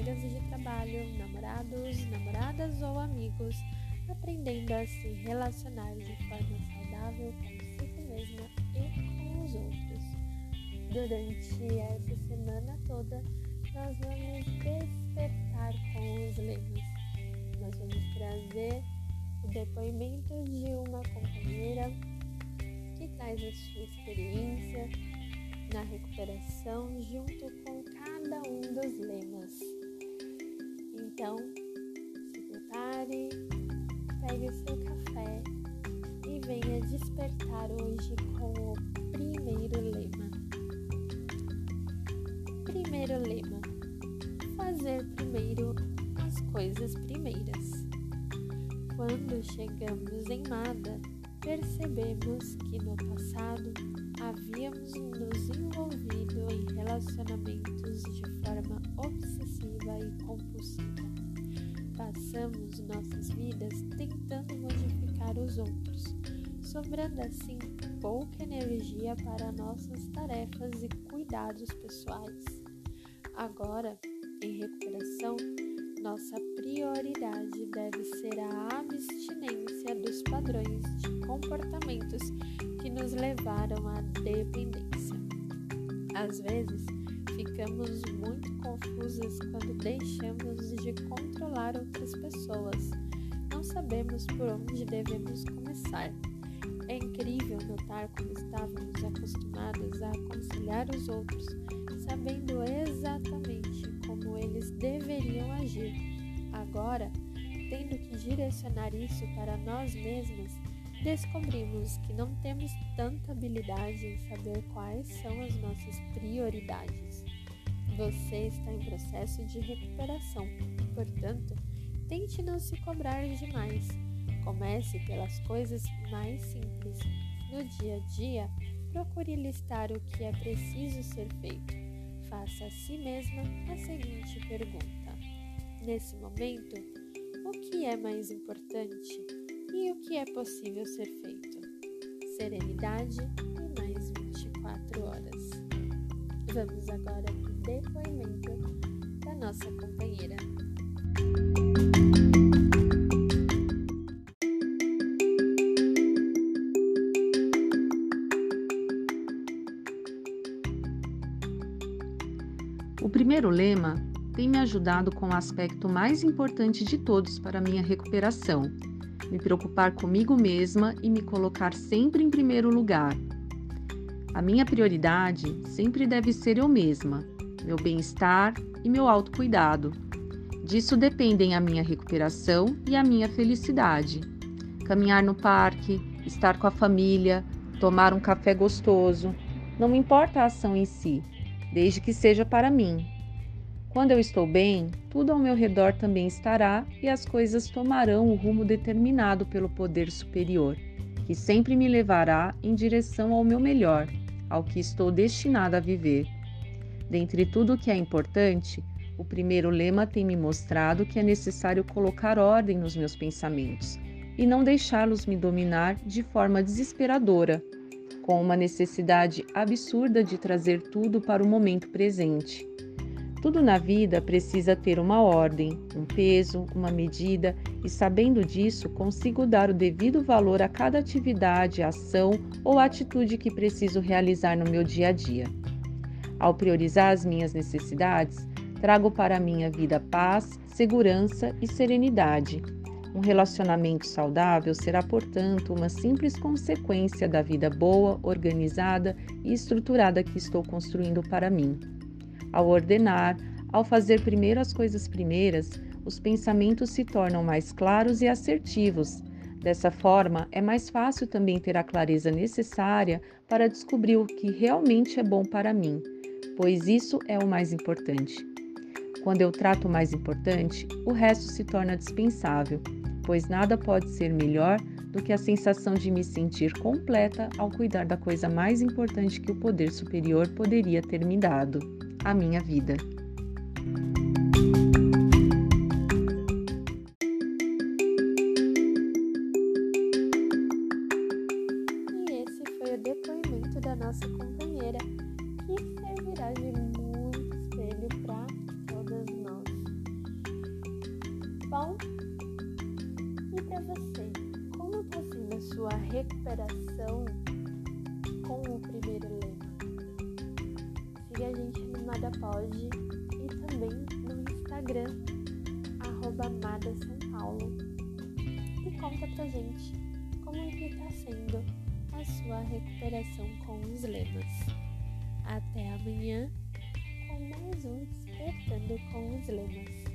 colegas de trabalho, namorados, namoradas ou amigos, aprendendo a se relacionar de forma saudável consigo mesma e com os outros. Durante essa semana toda, nós vamos despertar com os lemas. Nós vamos trazer o depoimento de uma companheira que traz a sua experiência na recuperação junto com cada um dos lemas. Então, se prepare, pegue o seu café e venha despertar hoje com o primeiro lema. Primeiro lema: fazer primeiro as coisas primeiras. Quando chegamos em Mada, percebemos que no passado havíamos nos envolvido em relacionamentos e compulsiva. Passamos nossas vidas tentando modificar os outros, sobrando assim pouca energia para nossas tarefas e cuidados pessoais. Agora, em recuperação, nossa prioridade deve ser a abstinência dos padrões de comportamentos que nos levaram à dependência. Às vezes, ficamos muito confusas quando deixamos de controlar outras pessoas. Não sabemos por onde devemos começar. É incrível notar como estávamos acostumados a aconselhar os outros, sabendo exatamente como eles deveriam agir. Agora, tendo que direcionar isso para nós mesmas, descobrimos que não temos tanta habilidade em saber quais são as nossas prioridades. Você está em processo de recuperação, portanto, tente não se cobrar demais. Comece pelas coisas mais simples. No dia a dia, procure listar o que é preciso ser feito. Faça a si mesma a seguinte pergunta: Nesse momento, o que é mais importante? e o que é possível ser feito. Serenidade e mais 24 horas. Vamos agora depoimento da nossa companheira. O primeiro lema tem me ajudado com o aspecto mais importante de todos para minha recuperação, me preocupar comigo mesma e me colocar sempre em primeiro lugar. A minha prioridade sempre deve ser eu mesma, meu bem-estar e meu autocuidado. Disso dependem a minha recuperação e a minha felicidade. Caminhar no parque, estar com a família, tomar um café gostoso, não me importa a ação em si, desde que seja para mim, quando eu estou bem, tudo ao meu redor também estará e as coisas tomarão o rumo determinado pelo poder superior, que sempre me levará em direção ao meu melhor, ao que estou destinada a viver. Dentre tudo que é importante, o primeiro lema tem me mostrado que é necessário colocar ordem nos meus pensamentos e não deixá-los me dominar de forma desesperadora, com uma necessidade absurda de trazer tudo para o momento presente. Tudo na vida precisa ter uma ordem, um peso, uma medida, e sabendo disso, consigo dar o devido valor a cada atividade, ação ou atitude que preciso realizar no meu dia a dia. Ao priorizar as minhas necessidades, trago para a minha vida paz, segurança e serenidade. Um relacionamento saudável será, portanto, uma simples consequência da vida boa, organizada e estruturada que estou construindo para mim. Ao ordenar, ao fazer primeiro as coisas primeiras, os pensamentos se tornam mais claros e assertivos. Dessa forma, é mais fácil também ter a clareza necessária para descobrir o que realmente é bom para mim, pois isso é o mais importante. Quando eu trato o mais importante, o resto se torna dispensável, pois nada pode ser melhor do que a sensação de me sentir completa ao cuidar da coisa mais importante que o poder superior poderia ter me dado a minha vida. Bom? E para você, como está sendo a sua recuperação com o primeiro lema? Siga a gente no Nada Pode e também no Instagram, arroba Mada São Paulo. E conta pra gente como que está sendo a sua recuperação com os lemas. Até amanhã com mais um Despertando com os Lemas.